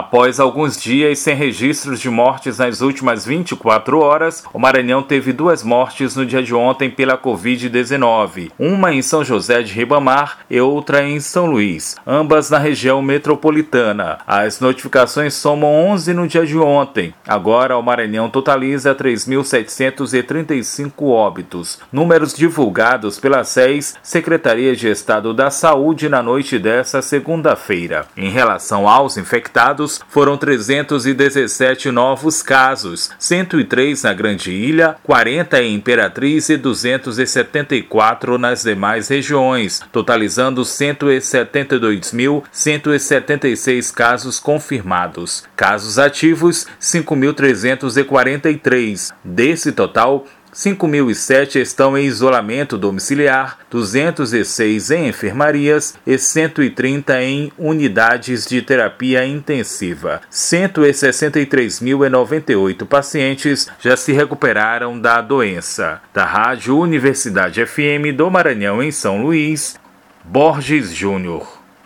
Após alguns dias sem registros de mortes nas últimas 24 horas, o Maranhão teve duas mortes no dia de ontem pela Covid-19, uma em São José de Ribamar e outra em São Luís, ambas na região metropolitana. As notificações somam 11 no dia de ontem. Agora, o Maranhão totaliza 3.735 óbitos, números divulgados pela SES, Secretaria de Estado da Saúde, na noite desta segunda-feira. Em relação aos infectados, foram 317 novos casos, 103 na Grande Ilha, 40 em Imperatriz e 274 nas demais regiões, totalizando 172.176 casos confirmados. Casos ativos, 5.343. Desse total, 5.007 estão em isolamento domiciliar, 206 em enfermarias e 130 em unidades de terapia intensiva. 163.098 pacientes já se recuperaram da doença. Da Rádio Universidade FM do Maranhão, em São Luís, Borges Júnior.